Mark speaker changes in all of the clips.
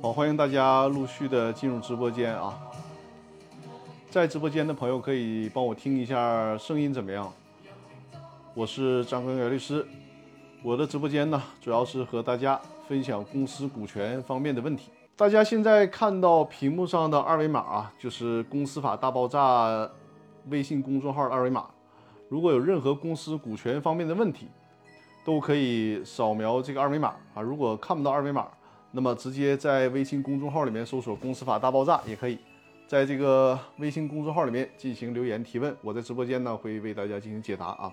Speaker 1: 好，欢迎大家陆续的进入直播间啊！在直播间的朋友可以帮我听一下声音怎么样？我是张根源律师，我的直播间呢主要是和大家分享公司股权方面的问题。大家现在看到屏幕上的二维码啊，就是《公司法大爆炸》微信公众号的二维码。如果有任何公司股权方面的问题，都可以扫描这个二维码啊。如果看不到二维码，那么直接在微信公众号里面搜索“公司法大爆炸”也可以，在这个微信公众号里面进行留言提问，我在直播间呢会为大家进行解答啊。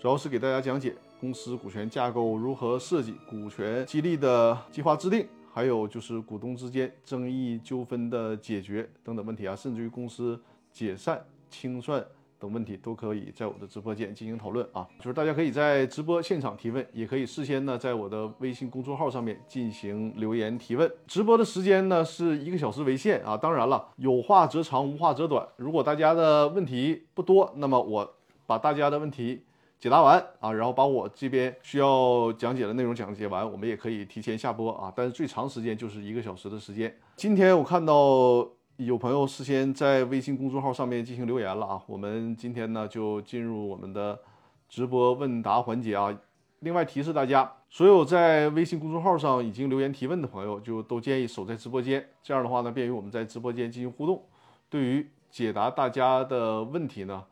Speaker 1: 主要是给大家讲解公司股权架构如何设计、股权激励的计划制定，还有就是股东之间争议纠纷的解决等等问题啊，甚至于公司解散清算。等问题都可以在我的直播间进行讨论啊，就是大家可以在直播现场提问，也可以事先呢在我的微信公众号上面进行留言提问。直播的时间呢是一个小时为限啊，当然了，有话则长，无话则短。如果大家的问题不多，那么我把大家的问题解答完啊，然后把我这边需要讲解的内容讲解完，我们也可以提前下播啊。但是最长时间就是一个小时的时间。今天我看到。有朋友事先在微信公众号上面进行留言了啊，我们今天呢就进入我们的直播问答环节啊。另外提示大家，所有在微信公众号上已经留言提问的朋友，就都建议守在直播间，这样的话呢，便于我们在直播间进行互动，对于解答大家的问题呢，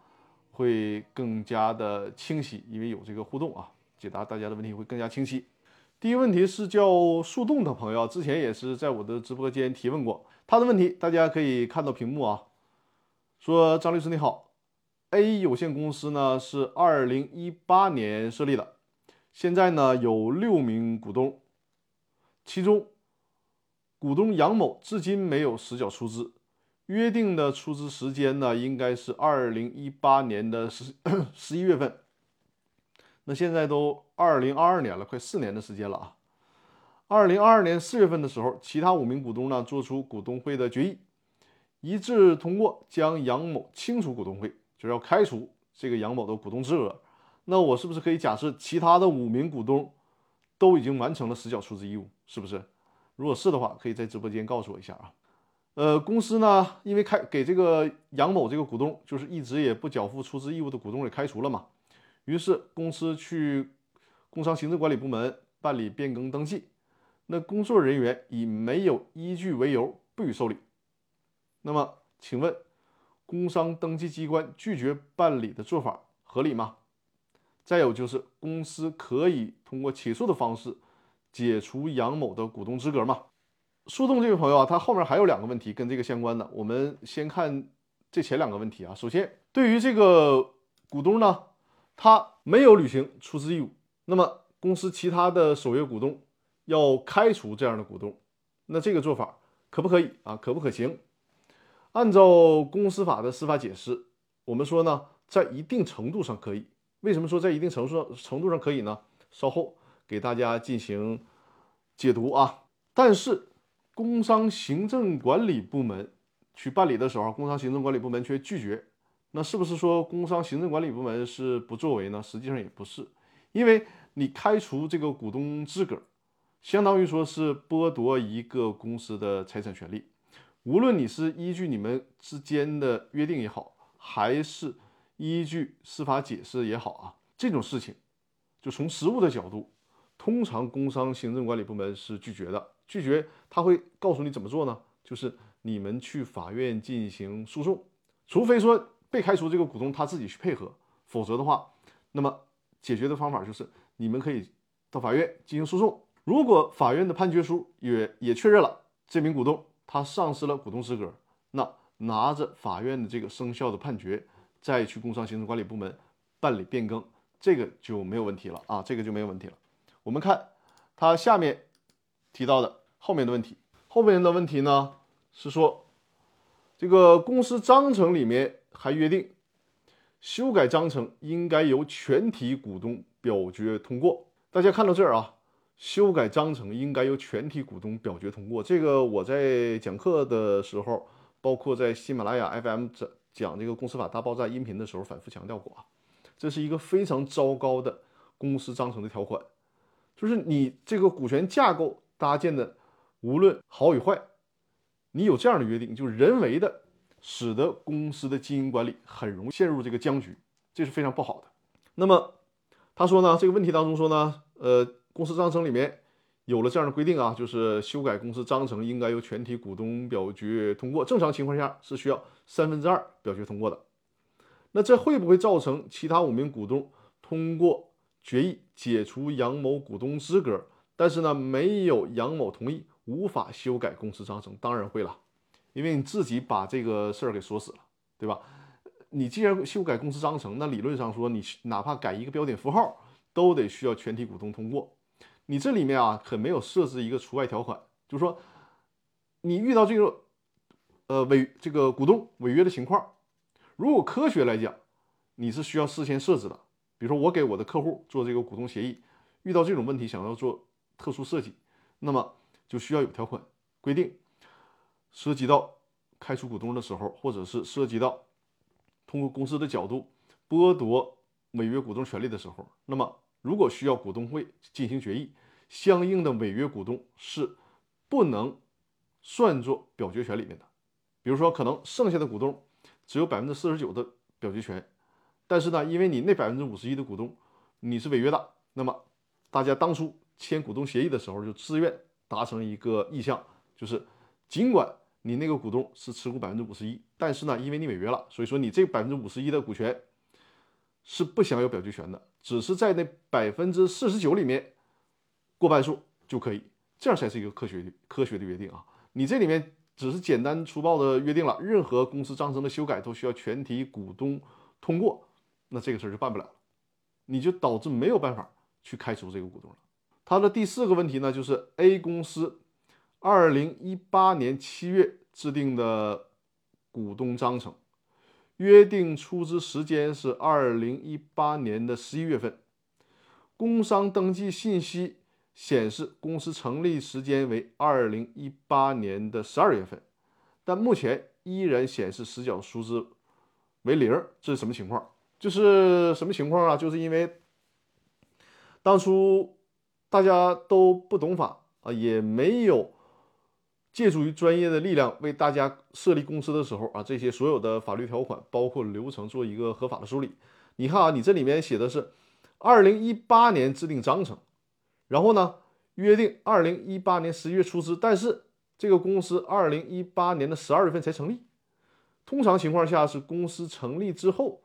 Speaker 1: 会更加的清晰，因为有这个互动啊，解答大家的问题会更加清晰。第一个问题是叫树洞的朋友，之前也是在我的直播间提问过。他的问题大家可以看到屏幕啊，说张律师你好，A 有限公司呢是二零一八年设立的，现在呢有六名股东，其中股东杨某至今没有实缴出资，约定的出资时间呢应该是二零一八年的十 十一月份，那现在都二零二二年了，快四年的时间了啊。二零二二年四月份的时候，其他五名股东呢做出股东会的决议，一致通过将杨某清除股东会，就是要开除这个杨某的股东资格。那我是不是可以假设其他的五名股东都已经完成了实缴出资义务？是不是？如果是的话，可以在直播间告诉我一下啊。呃，公司呢，因为开给这个杨某这个股东，就是一直也不缴付出资义务的股东给开除了嘛，于是公司去工商行政管理部门办理变更登记。那工作人员以没有依据为由不予受理，那么请问，工商登记机关拒绝办理的做法合理吗？再有就是公司可以通过起诉的方式解除杨某的股东资格吗？树洞这位朋友啊，他后面还有两个问题跟这个相关的，我们先看这前两个问题啊。首先，对于这个股东呢，他没有履行出资义务，那么公司其他的首页股东。要开除这样的股东，那这个做法可不可以啊？可不可行？按照公司法的司法解释，我们说呢，在一定程度上可以。为什么说在一定程度上程度上可以呢？稍后给大家进行解读啊。但是工商行政管理部门去办理的时候，工商行政管理部门却拒绝，那是不是说工商行政管理部门是不作为呢？实际上也不是，因为你开除这个股东资格。相当于说是剥夺一个公司的财产权利，无论你是依据你们之间的约定也好，还是依据司法解释也好啊，这种事情，就从实务的角度，通常工商行政管理部门是拒绝的。拒绝他会告诉你怎么做呢？就是你们去法院进行诉讼，除非说被开除这个股东他自己去配合，否则的话，那么解决的方法就是你们可以到法院进行诉讼。如果法院的判决书也也确认了这名股东他丧失了股东资格，那拿着法院的这个生效的判决，再去工商行政管理部门办理变更，这个就没有问题了啊，这个就没有问题了。我们看他下面提到的后面的问题，后面的问题呢是说，这个公司章程里面还约定，修改章程应该由全体股东表决通过。大家看到这儿啊。修改章程应该由全体股东表决通过。这个我在讲课的时候，包括在喜马拉雅 FM 讲讲这个公司法大爆炸音频的时候，反复强调过啊。这是一个非常糟糕的公司章程的条款，就是你这个股权架构搭建的无论好与坏，你有这样的约定，就人为的使得公司的经营管理很容易陷入这个僵局，这是非常不好的。那么他说呢，这个问题当中说呢，呃，公司章程里面有了这样的规定啊，就是修改公司章程应该由全体股东表决通过，正常情况下是需要三分之二表决通过的。那这会不会造成其他五名股东通过决议解除杨某股东资格？但是呢，没有杨某同意，无法修改公司章程。当然会了，因为你自己把这个事儿给锁死了，对吧？你既然修改公司章程，那理论上说，你哪怕改一个标点符号，都得需要全体股东通过。你这里面啊，可没有设置一个除外条款，就是说，你遇到这个呃违这个股东违约的情况，如果科学来讲，你是需要事先设置的。比如说，我给我的客户做这个股东协议，遇到这种问题，想要做。特殊设计，那么就需要有条款规定，涉及到开除股东的时候，或者是涉及到通过公司的角度剥夺违约股东权利的时候，那么如果需要股东会进行决议，相应的违约股东是不能算作表决权里面的。比如说，可能剩下的股东只有百分之四十九的表决权，但是呢，因为你那百分之五十一的股东你是违约的，那么大家当初。签股东协议的时候，就自愿达成一个意向，就是尽管你那个股东是持股百分之五十一，但是呢，因为你违约了，所以说你这百分之五十一的股权是不享有表决权的，只是在那百分之四十九里面过半数就可以，这样才是一个科学的科学的约定啊！你这里面只是简单粗暴的约定了，任何公司章程的修改都需要全体股东通过，那这个事儿就办不了，你就导致没有办法去开除这个股东了。它的第四个问题呢，就是 A 公司二零一八年七月制定的股东章程，约定出资时间是二零一八年的十一月份，工商登记信息显示公司成立时间为二零一八年的十二月份，但目前依然显示实缴出资为零，这是什么情况？就是什么情况啊？就是因为当初。大家都不懂法啊，也没有借助于专业的力量为大家设立公司的时候啊，这些所有的法律条款包括流程做一个合法的梳理。你看啊，你这里面写的是二零一八年制定章程，然后呢约定二零一八年十一月出资，但是这个公司二零一八年的十二月份才成立。通常情况下是公司成立之后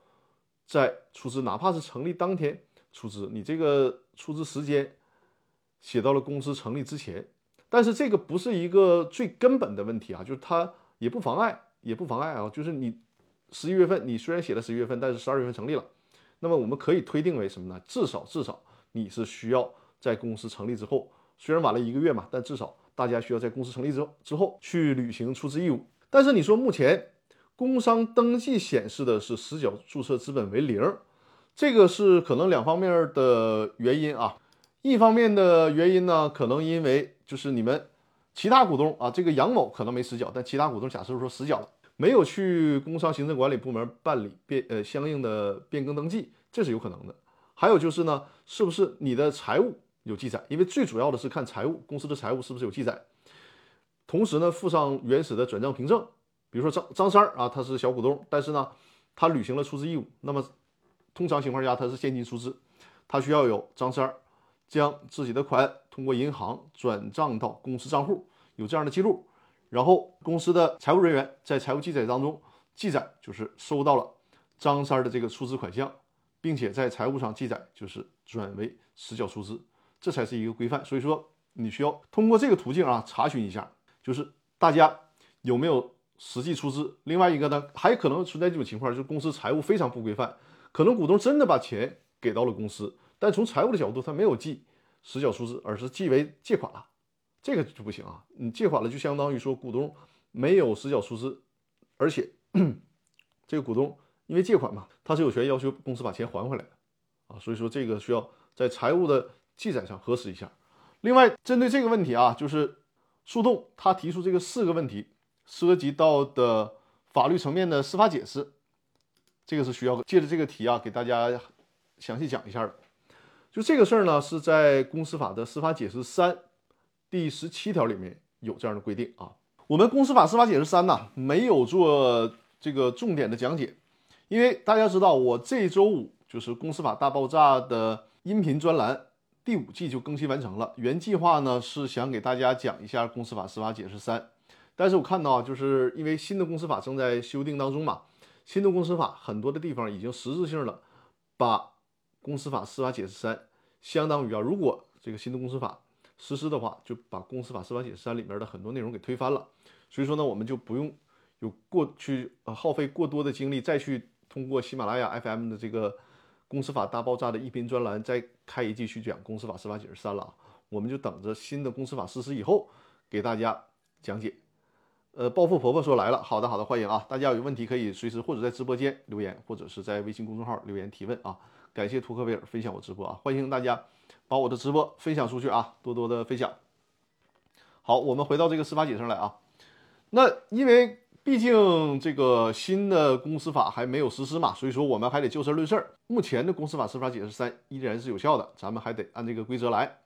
Speaker 1: 再出资，哪怕是成立当天出资，你这个出资时间。写到了公司成立之前，但是这个不是一个最根本的问题啊，就是它也不妨碍，也不妨碍啊，就是你十一月份你虽然写了十一月份，但是十二月份成立了，那么我们可以推定为什么呢？至少至少你是需要在公司成立之后，虽然晚了一个月嘛，但至少大家需要在公司成立之后之后去履行出资义务。但是你说目前工商登记显示的是实缴注册资本为零，这个是可能两方面的原因啊。一方面的原因呢，可能因为就是你们其他股东啊，这个杨某可能没实缴，但其他股东假设说实缴了，没有去工商行政管理部门办理变呃相应的变更登记，这是有可能的。还有就是呢，是不是你的财务有记载？因为最主要的是看财务，公司的财务是不是有记载。同时呢，附上原始的转账凭证，比如说张张三儿啊，他是小股东，但是呢，他履行了出资义务，那么通常情况下他是现金出资，他需要有张三儿。将自己的款通过银行转账到公司账户，有这样的记录，然后公司的财务人员在财务记载当中记载，就是收到了张三的这个出资款项，并且在财务上记载，就是转为实缴出资，这才是一个规范。所以说，你需要通过这个途径啊查询一下，就是大家有没有实际出资。另外一个呢，还可能存在这种情况，就是公司财务非常不规范，可能股东真的把钱给到了公司。但从财务的角度，他没有记实缴出资，而是记为借款了，这个就不行啊！你借款了，就相当于说股东没有实缴出资，而且 这个股东因为借款嘛，他是有权要求公司把钱还回来的啊。所以说这个需要在财务的记载上核实一下。另外，针对这个问题啊，就是诉讼他提出这个四个问题涉及到的法律层面的司法解释，这个是需要借着这个题啊给大家详细讲一下的。就这个事儿呢，是在公司法的司法解释三第十七条里面有这样的规定啊。我们公司法司法解释三呢，没有做这个重点的讲解，因为大家知道，我这周五就是公司法大爆炸的音频专栏第五季就更新完成了。原计划呢是想给大家讲一下公司法司法解释三，但是我看到，就是因为新的公司法正在修订当中嘛，新的公司法很多的地方已经实质性的把公司法司法解释三。相当于啊，如果这个新的公司法实施的话，就把公司法司法解释三里面的很多内容给推翻了。所以说呢，我们就不用有过去呃耗费过多的精力再去通过喜马拉雅 FM 的这个公司法大爆炸的一篇专栏再开一季去讲公司法司法解释三了啊。我们就等着新的公司法实施以后给大家讲解。呃，暴富婆婆说来了，好的好的，欢迎啊！大家有问题可以随时或者在直播间留言，或者是在微信公众号留言提问啊。感谢图克维尔分享我直播啊，欢迎大家把我的直播分享出去啊，多多的分享。好，我们回到这个司法解释来啊。那因为毕竟这个新的公司法还没有实施嘛，所以说我们还得就事论事。目前的公司法司法解释三依然是有效的，咱们还得按这个规则来。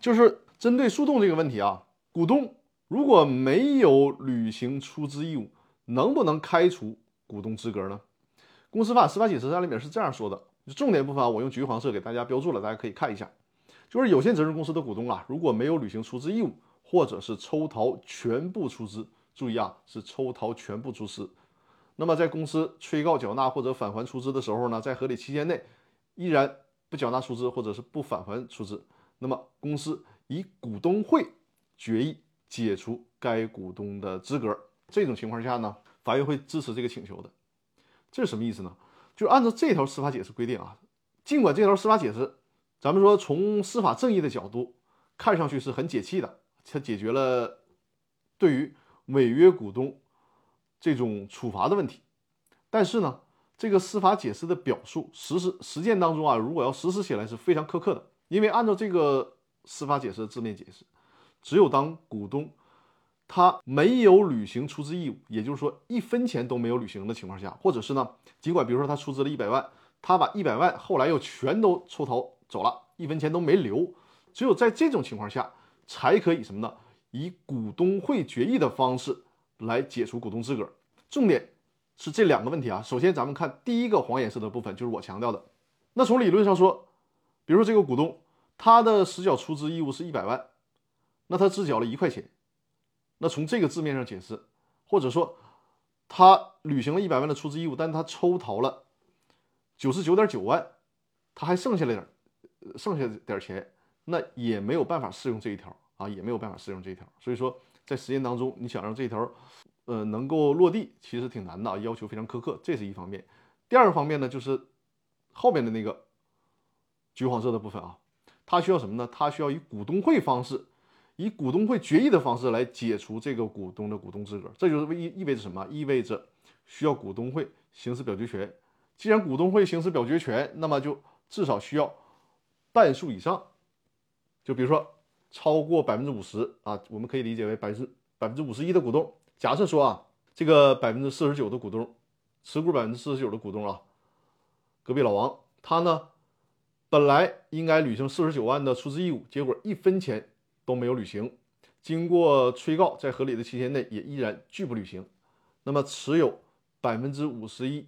Speaker 1: 就是针对诉讼这个问题啊，股东如果没有履行出资义务，能不能开除股东资格呢？公司法司法解释三里面是这样说的。重点部分啊，我用橘黄色给大家标注了，大家可以看一下。就是有限责任公司的股东啊，如果没有履行出资义务，或者是抽逃全部出资，注意啊，是抽逃全部出资。那么在公司催告缴纳或者返还出资的时候呢，在合理期间内依然不缴纳出资或者是不返还出资，那么公司以股东会决议解除该股东的资格。这种情况下呢，法院会支持这个请求的。这是什么意思呢？就按照这条司法解释规定啊，尽管这条司法解释，咱们说从司法正义的角度看上去是很解气的，它解决了对于违约股东这种处罚的问题。但是呢，这个司法解释的表述实施实践当中啊，如果要实施起来是非常苛刻的，因为按照这个司法解释的字面解释，只有当股东。他没有履行出资义务，也就是说一分钱都没有履行的情况下，或者是呢，尽管比如说他出资了一百万，他把一百万后来又全都抽逃走了，一分钱都没留，只有在这种情况下，才可以什么呢？以股东会决议的方式来解除股东资格。重点是这两个问题啊。首先，咱们看第一个黄颜色的部分，就是我强调的。那从理论上说，比如说这个股东他的实缴出资义务是一百万，那他只缴了一块钱。那从这个字面上解释，或者说他履行了一百万的出资义务，但他抽逃了九十九点九万，他还剩下了点，剩下点钱，那也没有办法适用这一条啊，也没有办法适用这一条。所以说，在实践当中，你想让这一条呃能够落地，其实挺难的，要求非常苛刻，这是一方面。第二个方面呢，就是后面的那个橘黄色的部分啊，它需要什么呢？它需要以股东会方式。以股东会决议的方式来解除这个股东的股东资格，这就是意意味着什么？意味着需要股东会行使表决权。既然股东会行使表决权，那么就至少需要半数以上。就比如说超过百分之五十啊，我们可以理解为百分之百分之五十一的股东。假设说啊，这个百分之四十九的股东持股百分之四十九的股东啊，隔壁老王他呢，本来应该履行四十九万的出资义务，结果一分钱。都没有履行，经过催告，在合理的期限内也依然拒不履行。那么，持有百分之五十一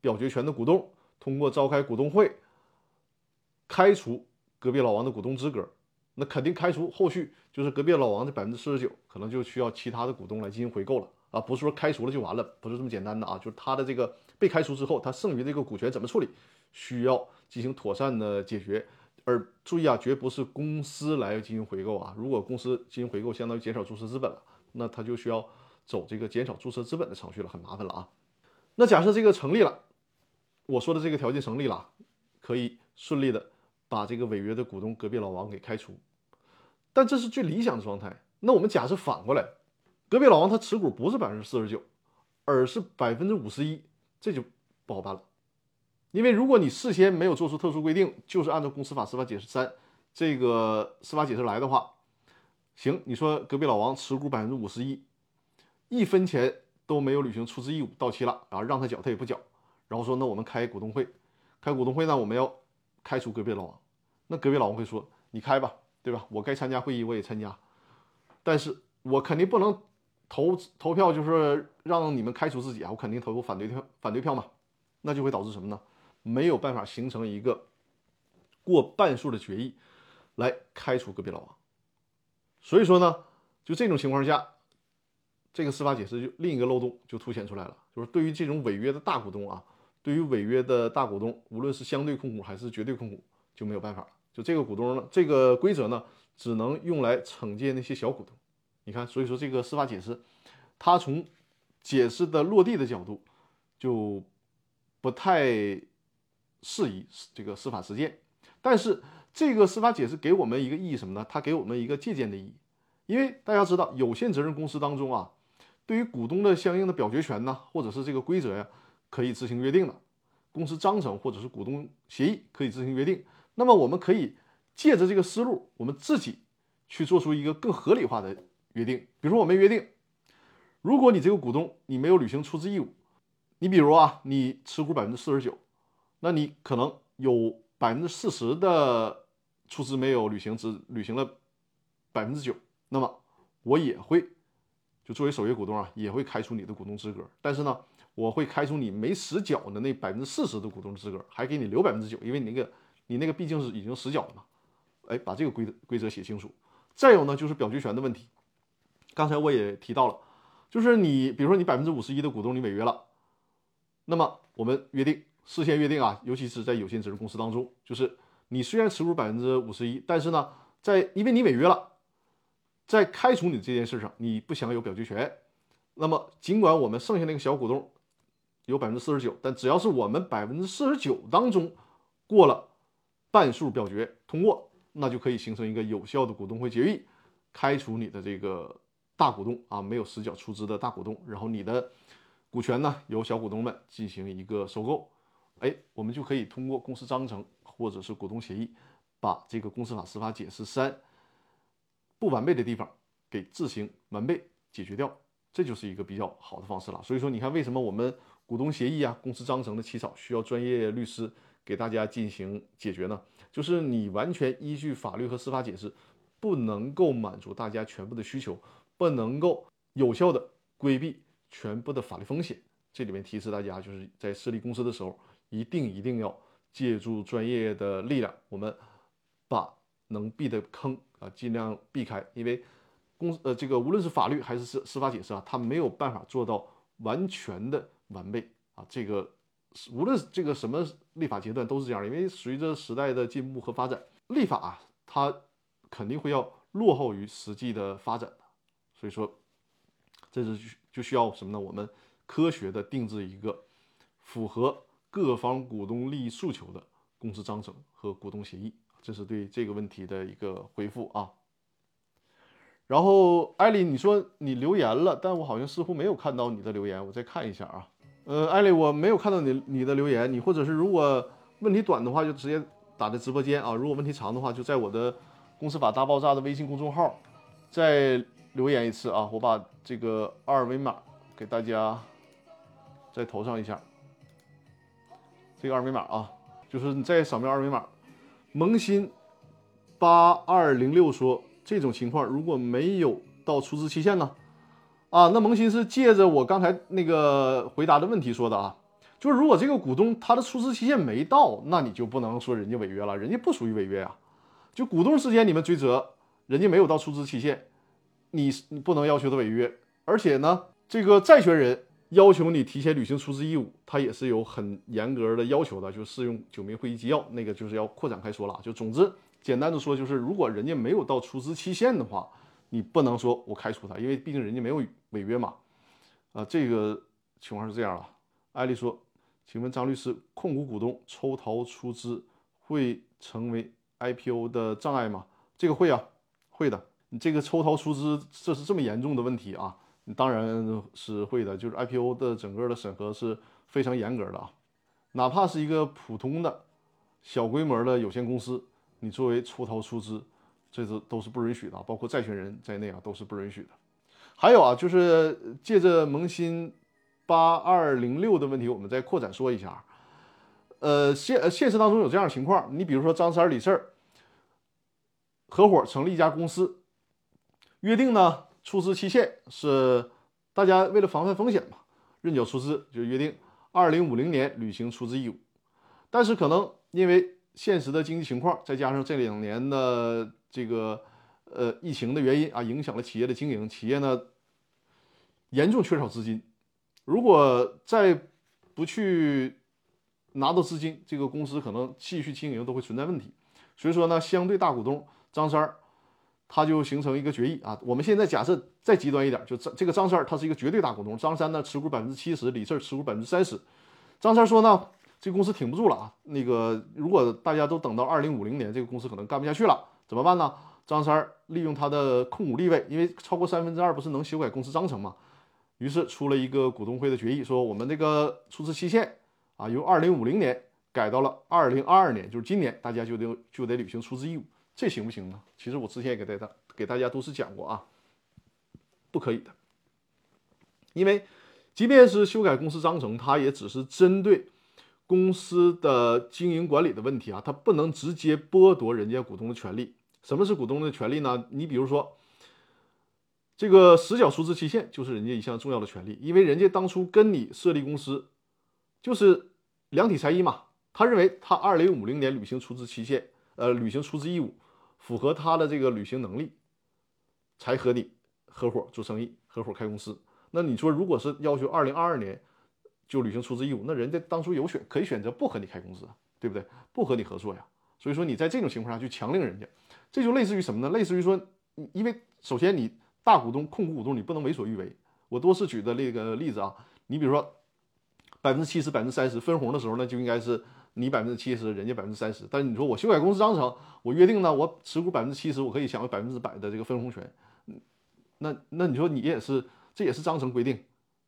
Speaker 1: 表决权的股东，通过召开股东会，开除隔壁老王的股东资格。那肯定开除，后续就是隔壁老王的百分之四十九，可能就需要其他的股东来进行回购了啊！不是说开除了就完了，不是这么简单的啊！就是他的这个被开除之后，他剩余这个股权怎么处理，需要进行妥善的解决。而注意啊，绝不是公司来进行回购啊。如果公司进行回购，相当于减少注册资本了，那他就需要走这个减少注册资本的程序了，很麻烦了啊。那假设这个成立了，我说的这个条件成立了，可以顺利的把这个违约的股东隔壁老王给开除。但这是最理想的状态。那我们假设反过来，隔壁老王他持股不是百分之四十九，而是百分之五十一，这就不好办了。因为如果你事先没有做出特殊规定，就是按照公司法司法解释三这个司法解释来的话，行，你说隔壁老王持股百分之五十一，一分钱都没有履行出资义务，到期了，然后让他缴，他也不缴，然后说那我们开股东会，开股东会呢，我们要开除隔壁老王，那隔壁老王会说你开吧，对吧？我该参加会议我也参加，但是我肯定不能投投票，就是让你们开除自己啊，我肯定投反对票，反对票嘛，那就会导致什么呢？没有办法形成一个过半数的决议来开除隔壁老王。所以说呢，就这种情况下，这个司法解释就另一个漏洞就凸显出来了，就是对于这种违约的大股东啊，对于违约的大股东，无论是相对控股还是绝对控股，就没有办法了。就这个股东呢，这个规则呢，只能用来惩戒那些小股东。你看，所以说这个司法解释，它从解释的落地的角度，就不太适宜这个司法实践。但是这个司法解释给我们一个意义什么呢？它给我们一个借鉴的意义。因为大家知道，有限责任公司当中啊，对于股东的相应的表决权呢，或者是这个规则呀，可以自行约定的。公司章程或者是股东协议可以自行约定。那么我们可以借着这个思路，我们自己去做出一个更合理化的约定。比如说，我们约定，如果你这个股东你没有履行出资义务，你比如啊，你持股百分之四十九，那你可能有百分之四十的出资没有履行，只履行了百分之九，那么我也会就作为首页股东啊，也会开除你的股东资格。但是呢，我会开除你没实缴的那百分之四十的股东资格，还给你留百分之九，因为你那个。你那个毕竟是已经实缴了嘛，哎，把这个规则规则写清楚。再有呢，就是表决权的问题。刚才我也提到了，就是你比如说你百分之五十一的股东你违约了，那么我们约定事先约定啊，尤其是在有限责任公司当中，就是你虽然持股百分之五十一，但是呢，在因为你违约了，在开除你这件事上你不享有表决权。那么尽管我们剩下那个小股东有百分之四十九，但只要是我们百分之四十九当中过了。半数表决通过，那就可以形成一个有效的股东会决议，开除你的这个大股东啊，没有实缴出资的大股东，然后你的股权呢由小股东们进行一个收购，哎，我们就可以通过公司章程或者是股东协议，把这个公司法司法解释三不完备的地方给自行完备解决掉，这就是一个比较好的方式了。所以说，你看为什么我们股东协议啊、公司章程的起草需要专业律师？给大家进行解决呢，就是你完全依据法律和司法解释，不能够满足大家全部的需求，不能够有效的规避全部的法律风险。这里面提示大家，就是在设立公司的时候，一定一定要借助专业的力量，我们把能避的坑啊尽量避开，因为公呃这个无论是法律还是司司法解释啊，它没有办法做到完全的完备啊，这个。无论这个什么立法阶段都是这样，因为随着时代的进步和发展，立法啊，它肯定会要落后于实际的发展的。所以说，这是就需要什么呢？我们科学的定制一个符合各方股东利益诉求的公司章程和股东协议。这是对这个问题的一个回复啊。然后艾丽，你说你留言了，但我好像似乎没有看到你的留言，我再看一下啊。呃，艾丽，我没有看到你你的留言，你或者是如果问题短的话，就直接打在直播间啊；如果问题长的话，就在我的公司法大爆炸的微信公众号再留言一次啊。我把这个二维码给大家再投上一下，这个二维码啊，就是你再扫描二维码。萌新八二零六说，这种情况如果没有到出资期限呢？啊，那萌新是借着我刚才那个回答的问题说的啊，就是如果这个股东他的出资期限没到，那你就不能说人家违约了，人家不属于违约啊。就股东之间你们追责，人家没有到出资期限，你你不能要求他违约。而且呢，这个债权人要求你提前履行出资义务，他也是有很严格的要求的，就适用九民会议纪要，那个就是要扩展开说了。就总之，简单的说就是，如果人家没有到出资期限的话。你不能说我开除他，因为毕竟人家没有违约嘛。啊，这个情况是这样的。艾丽说：“请问张律师，控股股东抽逃出资会成为 IPO 的障碍吗？”这个会啊，会的。你这个抽逃出资，这是这么严重的问题啊，当然是会的。就是 IPO 的整个的审核是非常严格的啊，哪怕是一个普通的小规模的有限公司，你作为出逃出资。这是都是不允许的，包括债权人在内啊，都是不允许的。还有啊，就是借着萌新八二零六的问题，我们再扩展说一下。呃，现现实当中有这样的情况，你比如说张三李四合伙成立一家公司，约定呢，出资期限是大家为了防范风险嘛，认缴出资就约定二零五零年履行出资义务。但是可能因为现实的经济情况，再加上这两年的这个呃疫情的原因啊，影响了企业的经营，企业呢严重缺少资金。如果再不去拿到资金，这个公司可能继续经营都会存在问题。所以说呢，相对大股东张三儿，他就形成一个决议啊。我们现在假设再极端一点，就这这个张三儿他是一个绝对大股东，张三呢持股百分之七十，李四持股百分之三十。张三说呢，这个公司挺不住了啊。那个如果大家都等到二零五零年，这个公司可能干不下去了，怎么办呢？张三儿利用他的控股地位，因为超过三分之二不是能修改公司章程吗？于是出了一个股东会的决议，说我们这个出资期限。啊，由二零五零年改到了二零二二年，就是今年，大家就得就得履行出资义务，这行不行呢？其实我之前也给大家给大家都是讲过啊，不可以的，因为即便是修改公司章程，它也只是针对公司的经营管理的问题啊，它不能直接剥夺人家股东的权利。什么是股东的权利呢？你比如说，这个实缴出资期限就是人家一项重要的权利，因为人家当初跟你设立公司。就是量体裁衣嘛，他认为他二零五零年履行出资期限，呃，履行出资义务，符合他的这个履行能力，才和你合伙做生意，合伙开公司。那你说，如果是要求二零二二年就履行出资义务，那人家当初有选可以选择不和你开公司，对不对？不和你合作呀。所以说你在这种情况下去强令人家，这就类似于什么呢？类似于说，因为首先你大股东、控股股东，你不能为所欲为。我多次举的那个例子啊，你比如说。百分之七十、百分之三十分红的时候呢，就应该是你百分之七十，人家百分之三十。但是你说我修改公司章程，我约定呢，我持股百分之七十，我可以享有百分之百的这个分红权。那那你说你也是，这也是章程规定，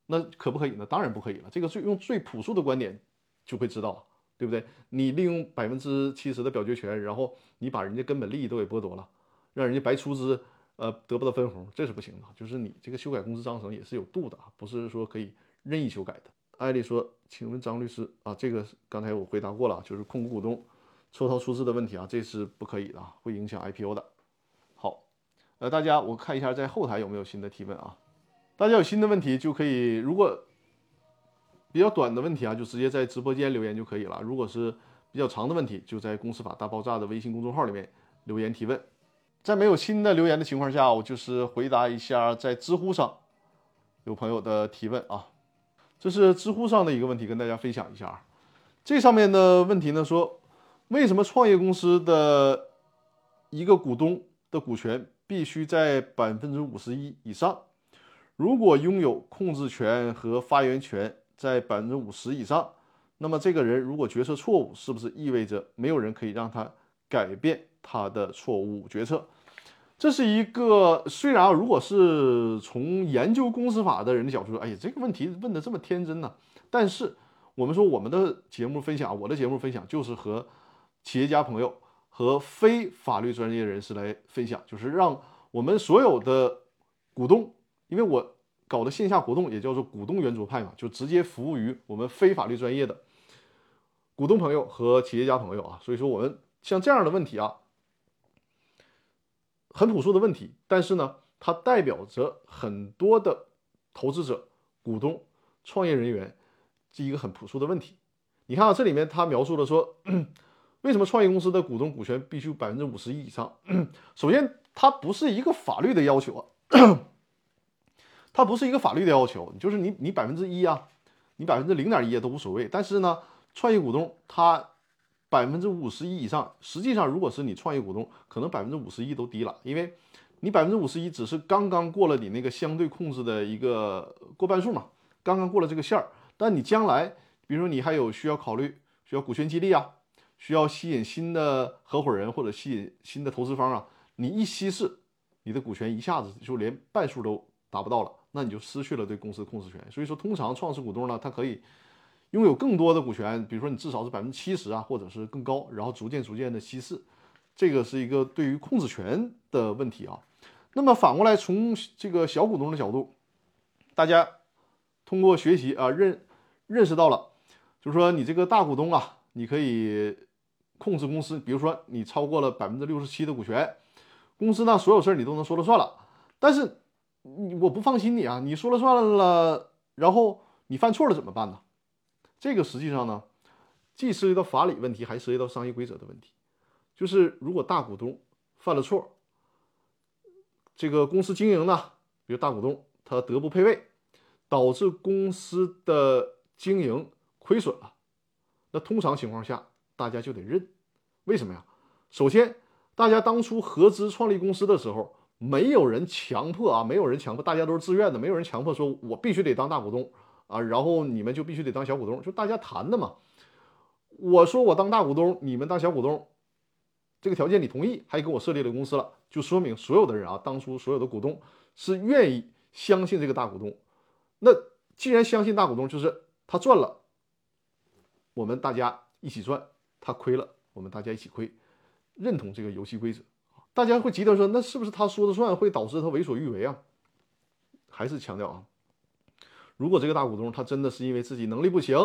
Speaker 1: 那可不可以呢？当然不可以了。这个最用最朴素的观点就会知道，对不对？你利用百分之七十的表决权，然后你把人家根本利益都给剥夺了，让人家白出资，呃，得不到分红，这是不行的。就是你这个修改公司章程也是有度的啊，不是说可以任意修改的。艾丽说：“请问张律师啊，这个刚才我回答过了，就是控股股东抽逃出资的问题啊，这是不可以的，会影响 IPO 的。好，呃，大家我看一下在后台有没有新的提问啊？大家有新的问题就可以，如果比较短的问题啊，就直接在直播间留言就可以了；如果是比较长的问题，就在公司法大爆炸的微信公众号里面留言提问。在没有新的留言的情况下，我就是回答一下在知乎上有朋友的提问啊。”这是知乎上的一个问题，跟大家分享一下啊。这上面的问题呢，说为什么创业公司的一个股东的股权必须在百分之五十一以上？如果拥有控制权和发言权在百分之五十以上，那么这个人如果决策错误，是不是意味着没有人可以让他改变他的错误决策？这是一个虽然啊如果是从研究公司法的人的角度说，哎呀，这个问题问的这么天真呢？但是我们说我们的节目分享，我的节目分享就是和企业家朋友和非法律专业人士来分享，就是让我们所有的股东，因为我搞的线下活动也叫做股东圆桌派嘛，就直接服务于我们非法律专业的股东朋友和企业家朋友啊。所以说我们像这样的问题啊。很朴素的问题，但是呢，它代表着很多的投资者、股东、创业人员，是一个很朴素的问题。你看啊，这里面他描述了说，为什么创业公司的股东股权必须百分之五十一以上？首先，它不是一个法律的要求啊，它不是一个法律的要求，就是你你百分之一啊，你百分之零点一都无所谓。但是呢，创业股东他。百分之五十一以上，实际上如果是你创业股东，可能百分之五十一都低了，因为你百分之五十一只是刚刚过了你那个相对控制的一个过半数嘛，刚刚过了这个线儿。但你将来，比如说你还有需要考虑需要股权激励啊，需要吸引新的合伙人或者吸引新的投资方啊，你一稀释，你的股权一下子就连半数都达不到了，那你就失去了对公司的控制权。所以说，通常创始股东呢，他可以。拥有更多的股权，比如说你至少是百分之七十啊，或者是更高，然后逐渐逐渐的稀释，这个是一个对于控制权的问题啊。那么反过来，从这个小股东的角度，大家通过学习啊，认认识到了，就是说你这个大股东啊，你可以控制公司，比如说你超过了百分之六十七的股权，公司呢所有事儿你都能说了算了。但是你我不放心你啊，你说了算了，然后你犯错了怎么办呢？这个实际上呢，既涉及到法理问题，还涉及到商业规则的问题。就是如果大股东犯了错，这个公司经营呢，比如大股东他德不配位，导致公司的经营亏损了，那通常情况下大家就得认。为什么呀？首先，大家当初合资创立公司的时候，没有人强迫啊，没有人强迫，大家都是自愿的，没有人强迫说我必须得当大股东啊，然后你们就必须得当小股东，就大家谈的嘛。我说我当大股东，你们当小股东。这个条件你同意，还给我设立了公司了，就说明所有的人啊，当初所有的股东是愿意相信这个大股东。那既然相信大股东，就是他赚了，我们大家一起赚；他亏了，我们大家一起亏。认同这个游戏规则，大家会急着说，那是不是他说的算，会导致他为所欲为啊？还是强调啊，如果这个大股东他真的是因为自己能力不行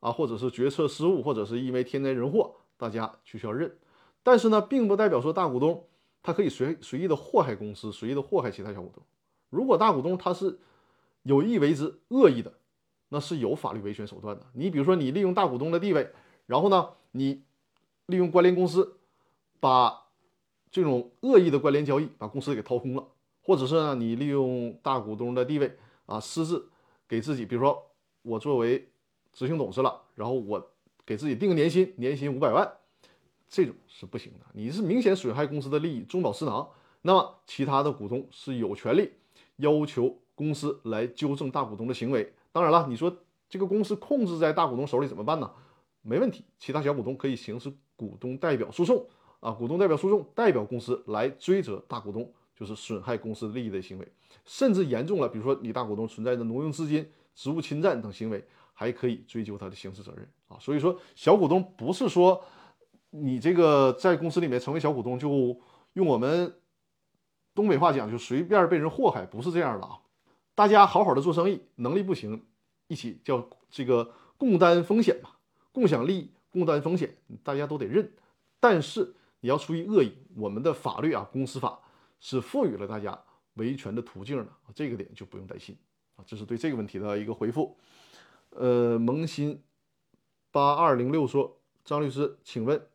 Speaker 1: 啊，或者是决策失误，或者是因为天灾人祸，大家就需要认。但是呢，并不代表说大股东他可以随随意的祸害公司，随意的祸害其他小股东。如果大股东他是有意为之、恶意的，那是有法律维权手段的。你比如说，你利用大股东的地位，然后呢，你利用关联公司把这种恶意的关联交易把公司给掏空了，或者是呢，你利用大股东的地位啊，私自给自己，比如说我作为执行董事了，然后我给自己定个年薪，年薪五百万。这种是不行的，你是明显损害公司的利益，中饱私囊。那么其他的股东是有权利要求公司来纠正大股东的行为。当然了，你说这个公司控制在大股东手里怎么办呢？没问题，其他小股东可以行使股东代表诉讼啊，股东代表诉讼代表公司来追责大股东，就是损害公司利益的行为。甚至严重了，比如说你大股东存在着挪用资金、职务侵占等行为，还可以追究他的刑事责任啊。所以说，小股东不是说。你这个在公司里面成为小股东，就用我们东北话讲，就随便被人祸害，不是这样的啊！大家好好的做生意，能力不行，一起叫这个共担风险嘛，共享利益，共担风险，大家都得认。但是你要出于恶意，我们的法律啊，公司法是赋予了大家维权的途径的，这个点就不用担心啊。这是对这个问题的一个回复。呃，萌新八二零六说，张律师，请问。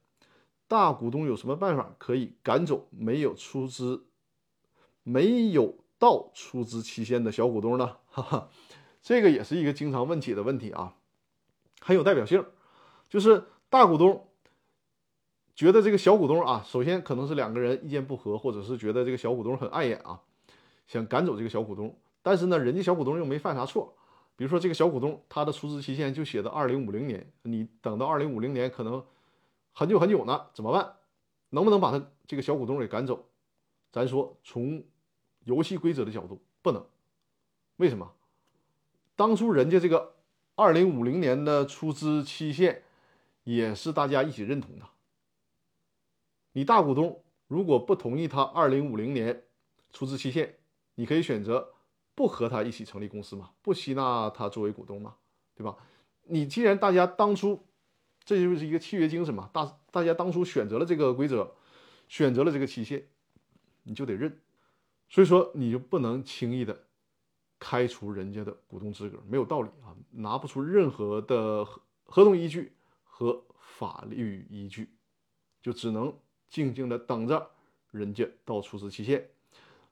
Speaker 1: 大股东有什么办法可以赶走没有出资、没有到出资期限的小股东呢？哈哈，这个也是一个经常问起的问题啊，很有代表性。就是大股东觉得这个小股东啊，首先可能是两个人意见不合，或者是觉得这个小股东很碍眼啊，想赶走这个小股东。但是呢，人家小股东又没犯啥错，比如说这个小股东他的出资期限就写的二零五零年，你等到二零五零年可能。很久很久呢，怎么办？能不能把他这个小股东给赶走？咱说从游戏规则的角度，不能。为什么？当初人家这个二零五零年的出资期限也是大家一起认同的。你大股东如果不同意他二零五零年出资期限，你可以选择不和他一起成立公司嘛，不吸纳他作为股东嘛，对吧？你既然大家当初。这就是一个契约精神嘛，大大家当初选择了这个规则，选择了这个期限，你就得认，所以说你就不能轻易的开除人家的股东资格，没有道理啊，拿不出任何的合同依据和法律依据，就只能静静的等着人家到出资期限。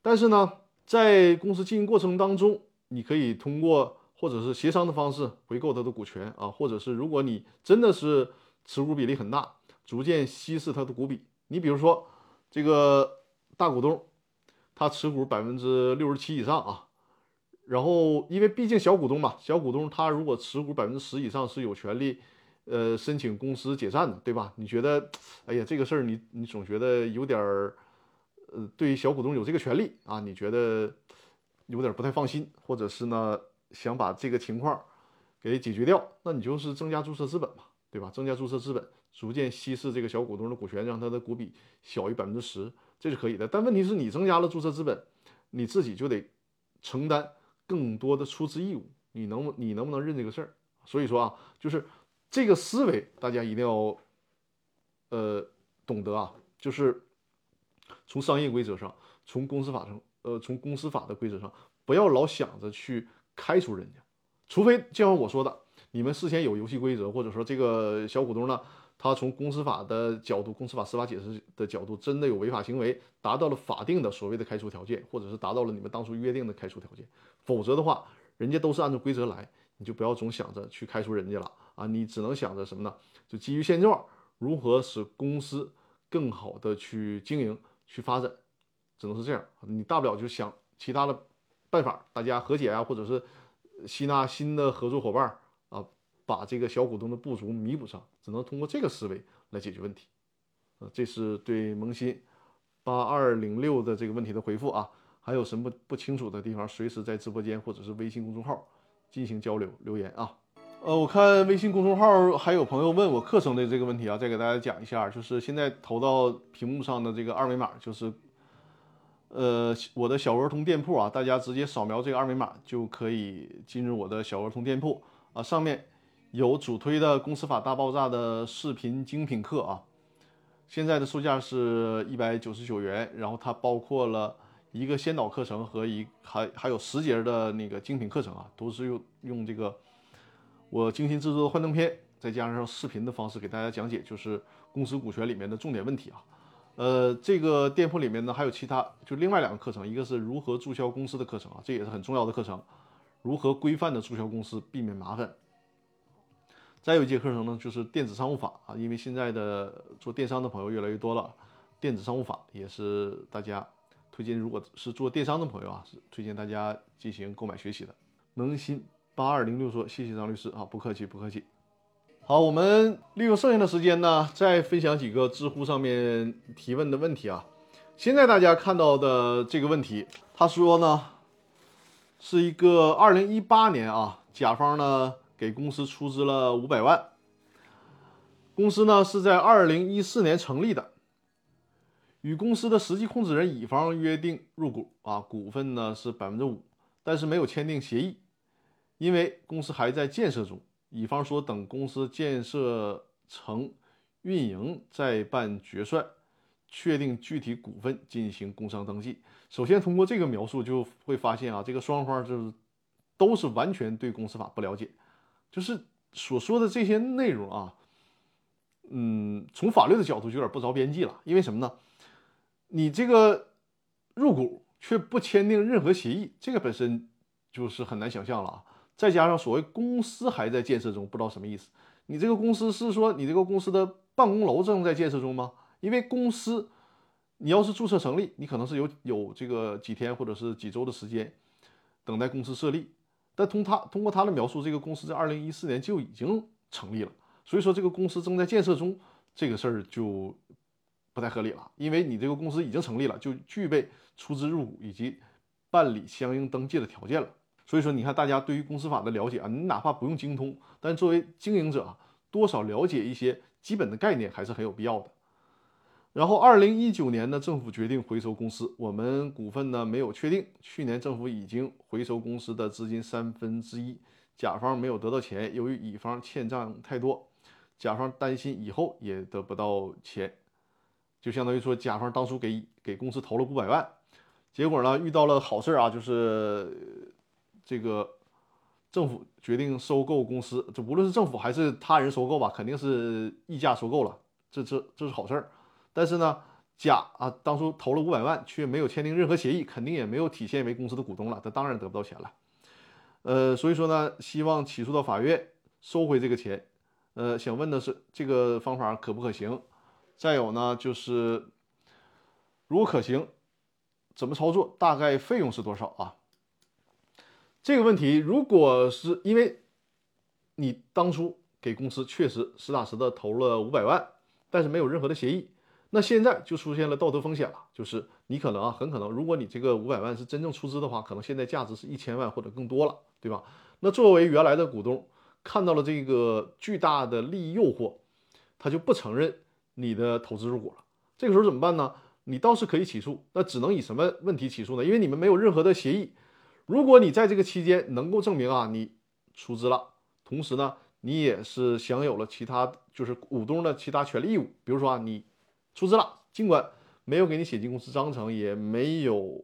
Speaker 1: 但是呢，在公司经营过程当中，你可以通过。或者是协商的方式回购他的股权啊，或者是如果你真的是持股比例很大，逐渐稀释他的股比。你比如说这个大股东，他持股百分之六十七以上啊，然后因为毕竟小股东嘛，小股东他如果持股百分之十以上是有权利，呃，申请公司解散的，对吧？你觉得，哎呀，这个事儿你你总觉得有点儿，呃，对于小股东有这个权利啊，你觉得有点不太放心，或者是呢？想把这个情况给解决掉，那你就是增加注册资本嘛，对吧？增加注册资本，逐渐稀释这个小股东的股权，让他的股比小于百分之十，这是可以的。但问题是你增加了注册资本，你自己就得承担更多的出资义务，你能你能不能认这个事儿？所以说啊，就是这个思维大家一定要呃懂得啊，就是从商业规则上，从公司法上，呃，从公司法的规则上，不要老想着去开除人家，除非就像我说的，你们事先有游戏规则，或者说这个小股东呢，他从公司法的角度、公司法司法解释的角度，真的有违法行为，达到了法定的所谓的开除条件，或者是达到了你们当初约定的开除条件，否则的话，人家都是按照规则来，你就不要总想着去开除人家了啊，你只能想着什么呢？就基于现状，如何使公司更好的去经营、去发展，只能是这样。你大不了就想其他的办法，大家和解啊，或者是吸纳新的合作伙伴啊，把这个小股东的不足弥补上，只能通过这个思维来解决问题。呃，这是对萌新八二零六的这个问题的回复啊。还有什么不清楚的地方，随时在直播间或者是微信公众号进行交流留言啊。呃，我看微信公众号还有朋友问我课程的这个问题啊，再给大家讲一下，就是现在投到屏幕上的这个二维码，就是呃我的小儿童店铺啊，大家直接扫描这个二维码就可以进入我的小儿童店铺啊，上面有主推的《公司法大爆炸》的视频精品课啊，现在的售价是一百九十九元，然后它包括了一个先导课程和一还还有十节的那个精品课程啊，都是用用这个。我精心制作的幻灯片，再加上视频的方式给大家讲解，就是公司股权里面的重点问题啊。呃，这个店铺里面呢还有其他，就另外两个课程，一个是如何注销公司的课程啊，这也是很重要的课程，如何规范的注销公司，避免麻烦。再有一节课程呢，就是电子商务法啊，因为现在的做电商的朋友越来越多了，电子商务法也是大家推荐，如果是做电商的朋友啊，是推荐大家进行购买学习的。能新。八二零六说：“谢谢张律师啊，不客气，不客气。好，我们利用剩下的时间呢，再分享几个知乎上面提问的问题啊。现在大家看到的这个问题，他说呢，是一个二零一八年啊，甲方呢给公司出资了五百万，公司呢是在二零一四年成立的，与公司的实际控制人乙方约定入股啊，股份呢是百分之五，但是没有签订协议。”因为公司还在建设中，乙方说等公司建设成运营再办决算，确定具体股份进行工商登记。首先通过这个描述就会发现啊，这个双方就是都是完全对公司法不了解，就是所说的这些内容啊，嗯，从法律的角度就有点不着边际了。因为什么呢？你这个入股却不签订任何协议，这个本身就是很难想象了啊。再加上所谓公司还在建设中，不知道什么意思。你这个公司是说你这个公司的办公楼正在建设中吗？因为公司，你要是注册成立，你可能是有有这个几天或者是几周的时间等待公司设立。但通他通过他的描述，这个公司在二零一四年就已经成立了。所以说这个公司正在建设中，这个事儿就不太合理了。因为你这个公司已经成立了，就具备出资入股以及办理相应登记的条件了。所以说，你看大家对于公司法的了解啊，你哪怕不用精通，但作为经营者啊，多少了解一些基本的概念还是很有必要的。然后，二零一九年呢，政府决定回收公司，我们股份呢没有确定。去年政府已经回收公司的资金三分之一，甲方没有得到钱，由于乙方欠账太多，甲方担心以后也得不到钱，就相当于说甲方当初给给公司投了五百万，结果呢遇到了好事啊，就是。这个政府决定收购公司，这无论是政府还是他人收购吧，肯定是溢价收购了，这这这是好事儿。但是呢，甲啊当初投了五百万，却没有签订任何协议，肯定也没有体现为公司的股东了，他当然得不到钱了。呃，所以说呢，希望起诉到法院收回这个钱。呃，想问的是这个方法可不可行？再有呢，就是如果可行，怎么操作？大概费用是多少啊？这个问题，如果是因为你当初给公司确实实打实的投了五百万，但是没有任何的协议，那现在就出现了道德风险了。就是你可能啊，很可能，如果你这个五百万是真正出资的话，可能现在价值是一千万或者更多了，对吧？那作为原来的股东，看到了这个巨大的利益诱惑，他就不承认你的投资入股了。这个时候怎么办呢？你倒是可以起诉，那只能以什么问题起诉呢？因为你们没有任何的协议。如果你在这个期间能够证明啊，你出资了，同时呢，你也是享有了其他就是股东的其他权利义务，比如说啊，你出资了，尽管没有给你写进公司章程，也没有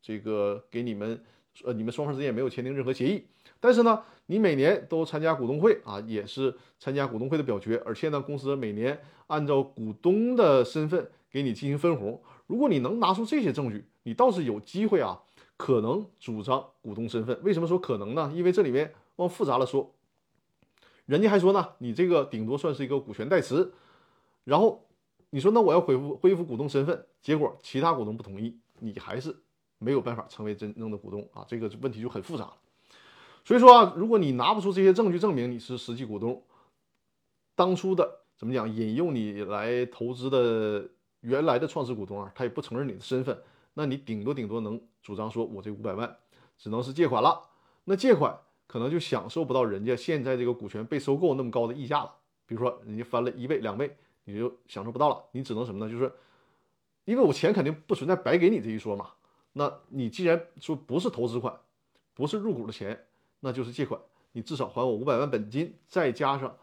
Speaker 1: 这个给你们，呃，你们双方之间也没有签订任何协议。但是呢，你每年都参加股东会啊，也是参加股东会的表决，而且呢，公司每年按照股东的身份给你进行分红。如果你能拿出这些证据，你倒是有机会啊，可能主张股东身份。为什么说可能呢？因为这里面往复杂了说，人家还说呢，你这个顶多算是一个股权代持，然后你说那我要恢复恢复股东身份，结果其他股东不同意，你还是没有办法成为真正的股东啊，这个问题就很复杂了。所以说啊，如果你拿不出这些证据证明你是实际股东，当初的怎么讲引诱你来投资的原来的创始股东啊，他也不承认你的身份，那你顶多顶多能主张说，我这五百万只能是借款了。那借款可能就享受不到人家现在这个股权被收购那么高的溢价了。比如说人家翻了一倍两倍，你就享受不到了。你只能什么呢？就是因为我钱肯定不存在白给你这一说嘛。那你既然说不是投资款，不是入股的钱。那就是借款，你至少还我五百万本金，再加上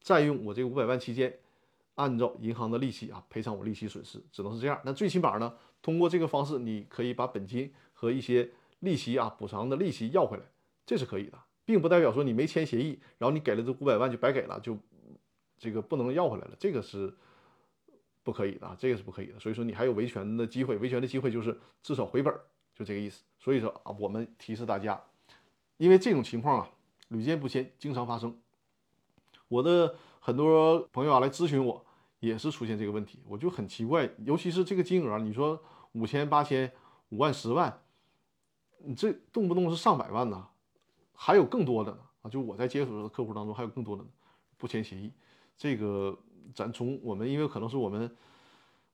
Speaker 1: 再用我这五百万期间，按照银行的利息啊赔偿我利息损失，只能是这样。那最起码呢，通过这个方式，你可以把本金和一些利息啊补偿的利息要回来，这是可以的，并不代表说你没签协议，然后你给了这五百万就白给了，就这个不能要回来了，这个是不可以的，这个是不可以的。所以说你还有维权的机会，维权的机会就是至少回本，就这个意思。所以说啊，我们提示大家。因为这种情况啊，屡见不鲜，经常发生。我的很多朋友啊来咨询我，也是出现这个问题，我就很奇怪，尤其是这个金额，你说五千、八千、五万、十万，你这动不动是上百万呢，还有更多的呢啊！就我在接触的客户当中，还有更多的呢，不签协议。这个咱从我们，因为可能是我们，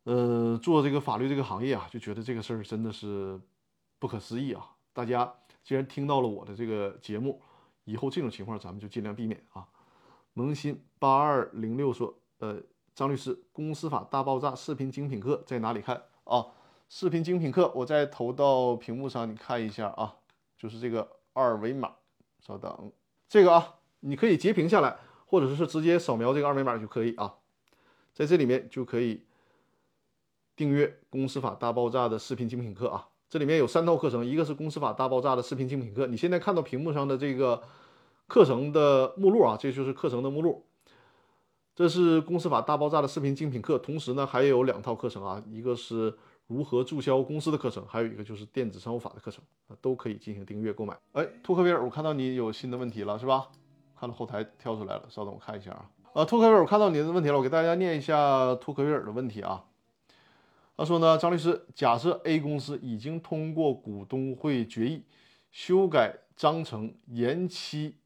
Speaker 1: 呃，做这个法律这个行业啊，就觉得这个事儿真的是不可思议啊！大家。既然听到了我的这个节目，以后这种情况咱们就尽量避免啊。萌新八二零六说：“呃，张律师，公司法大爆炸视频精品课在哪里看啊？视频精品课我再投到屏幕上，你看一下啊，就是这个二维码。稍等，这个啊，你可以截屏下来，或者是直接扫描这个二维码就可以啊，在这里面就可以订阅公司法大爆炸的视频精品课啊。”这里面有三套课程，一个是公司法大爆炸的视频精品课。你现在看到屏幕上的这个课程的目录啊，这就是课程的目录。这是公司法大爆炸的视频精品课，同时呢还有两套课程啊，一个是如何注销公司的课程，还有一个就是电子商务法的课程啊，都可以进行订阅购买。哎，托克维尔，我看到你有新的问题了，是吧？看到后台跳出来了，稍等我看一下啊。啊，托克维尔，我看到你的问题了，我给大家念一下托克维尔的问题啊。他说呢，张律师，假设 A 公司已经通过股东会决议修改章程，延期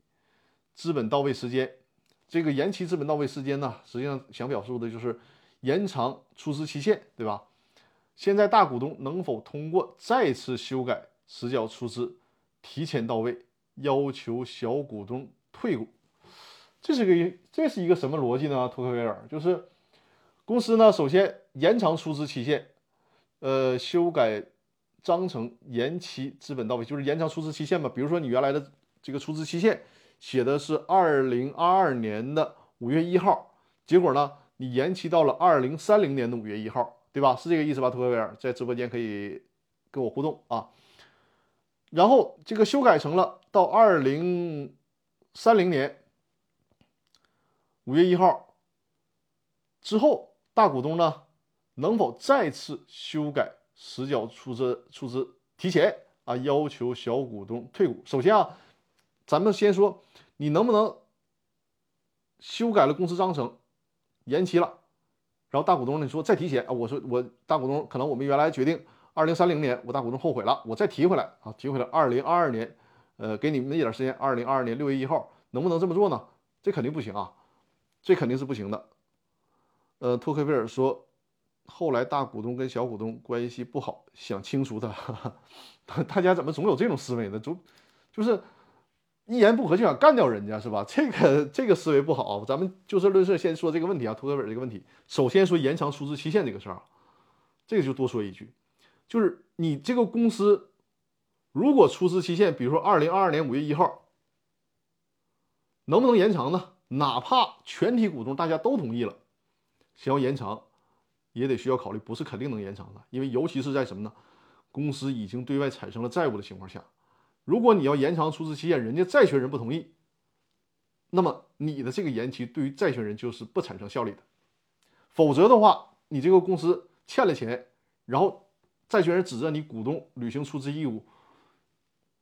Speaker 1: 资本到位时间。这个延期资本到位时间呢，实际上想表述的就是延长出资期限，对吧？现在大股东能否通过再次修改实缴出资提前到位，要求小股东退股？这是个这是一个什么逻辑呢？托克维尔就是。公司呢，首先延长出资期限，呃，修改章程，延期资本到位，就是延长出资期限嘛。比如说你原来的这个出资期限写的是二零二二年的五月一号，结果呢，你延期到了二零三零年的五月一号，对吧？是这个意思吧？托克维尔在直播间可以跟我互动啊。然后这个修改成了到二零三零年五月一号之后。大股东呢，能否再次修改实缴出资出资提前啊？要求小股东退股。首先啊，咱们先说你能不能修改了公司章程，延期了，然后大股东你说再提前啊？我说我大股东可能我们原来决定二零三零年，我大股东后悔了，我再提回来啊，提回来二零二二年，呃，给你们一点时间，二零二二年六月一号能不能这么做呢？这肯定不行啊，这肯定是不行的。呃，托克维尔说，后来大股东跟小股东关系不好，想清除他。大家怎么总有这种思维呢？总就是一言不合就想干掉人家，是吧？这个这个思维不好。咱们就事论事，先说这个问题啊，托克本这个问题。首先说延长出资期限这个事儿，这个就多说一句，就是你这个公司如果出资期限，比如说二零二二年五月一号，能不能延长呢？哪怕全体股东大家都同意了。想要延长，也得需要考虑，不是肯定能延长的，因为尤其是在什么呢？公司已经对外产生了债务的情况下，如果你要延长出资期限，人家债权人不同意，那么你的这个延期对于债权人就是不产生效力的。否则的话，你这个公司欠了钱，然后债权人指着你股东履行出资义务，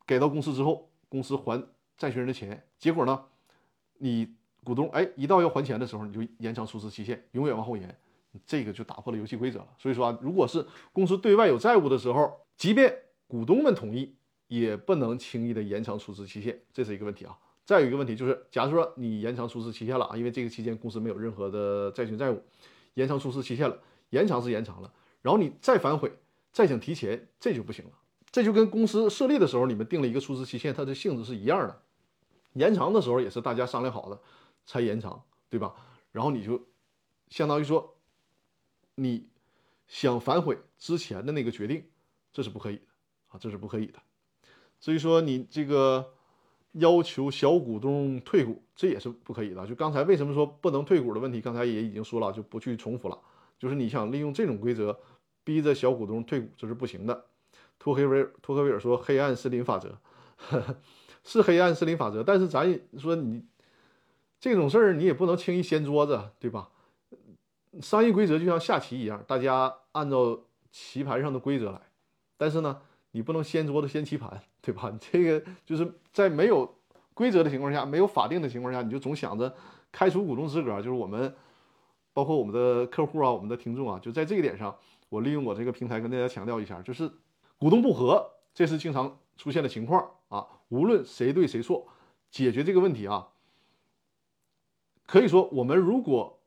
Speaker 1: 给到公司之后，公司还债权人的钱，结果呢，你股东哎一到要还钱的时候，你就延长出资期限，永远往后延，这个就打破了游戏规则了。所以说啊，如果是公司对外有债务的时候，即便股东们同意，也不能轻易的延长出资期限，这是一个问题啊。再有一个问题就是，假如说你延长出资期限了啊，因为这个期间公司没有任何的债权债务。延长出资期限了，延长是延长了，然后你再反悔，再想提前，这就不行了。这就跟公司设立的时候你们定了一个出资期限，它的性质是一样的。延长的时候也是大家商量好的才延长，对吧？然后你就相当于说，你想反悔之前的那个决定，这是不可以的啊，这是不可以的。至于说你这个要求小股东退股。这也是不可以的。就刚才为什么说不能退股的问题，刚才也已经说了，就不去重复了。就是你想利用这种规则逼着小股东退股，这是不行的。托黑维尔托克维尔说：“黑暗森林法则 是黑暗森林法则，但是咱说你这种事儿你也不能轻易掀桌子，对吧？商业规则就像下棋一样，大家按照棋盘上的规则来，但是呢，你不能掀桌子掀棋盘，对吧？你 这个就是在没有。”规则的情况下，没有法定的情况下，你就总想着开除股东资格，就是我们，包括我们的客户啊，我们的听众啊，就在这一点上，我利用我这个平台跟大家强调一下，就是股东不和，这是经常出现的情况啊。无论谁对谁错，解决这个问题啊，可以说我们如果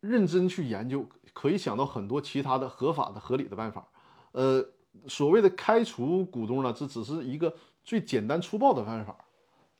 Speaker 1: 认真去研究，可以想到很多其他的合法的、合理的办法。呃，所谓的开除股东呢，这只是一个最简单粗暴的办法。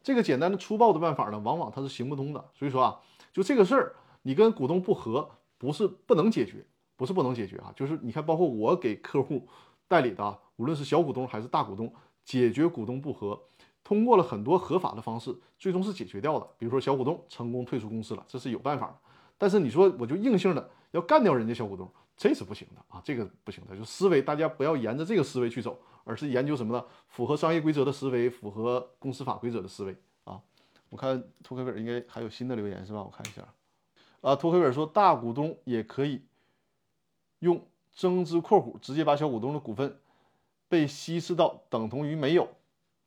Speaker 1: 这个简单的粗暴的办法呢，往往它是行不通的。所以说啊，就这个事儿，你跟股东不和，不是不能解决，不是不能解决啊。就是你看，包括我给客户代理的，无论是小股东还是大股东，解决股东不和，通过了很多合法的方式，最终是解决掉的。比如说小股东成功退出公司了，这是有办法的。但是你说我就硬性的要干掉人家小股东，这是不行的啊，这个不行的。就思维，大家不要沿着这个思维去走。而是研究什么呢？符合商业规则的思维，符合公司法规则的思维啊！我看托克维尔应该还有新的留言是吧？我看一下啊，托克维尔说大股东也可以用增资扩股，直接把小股东的股份被稀释到等同于没有，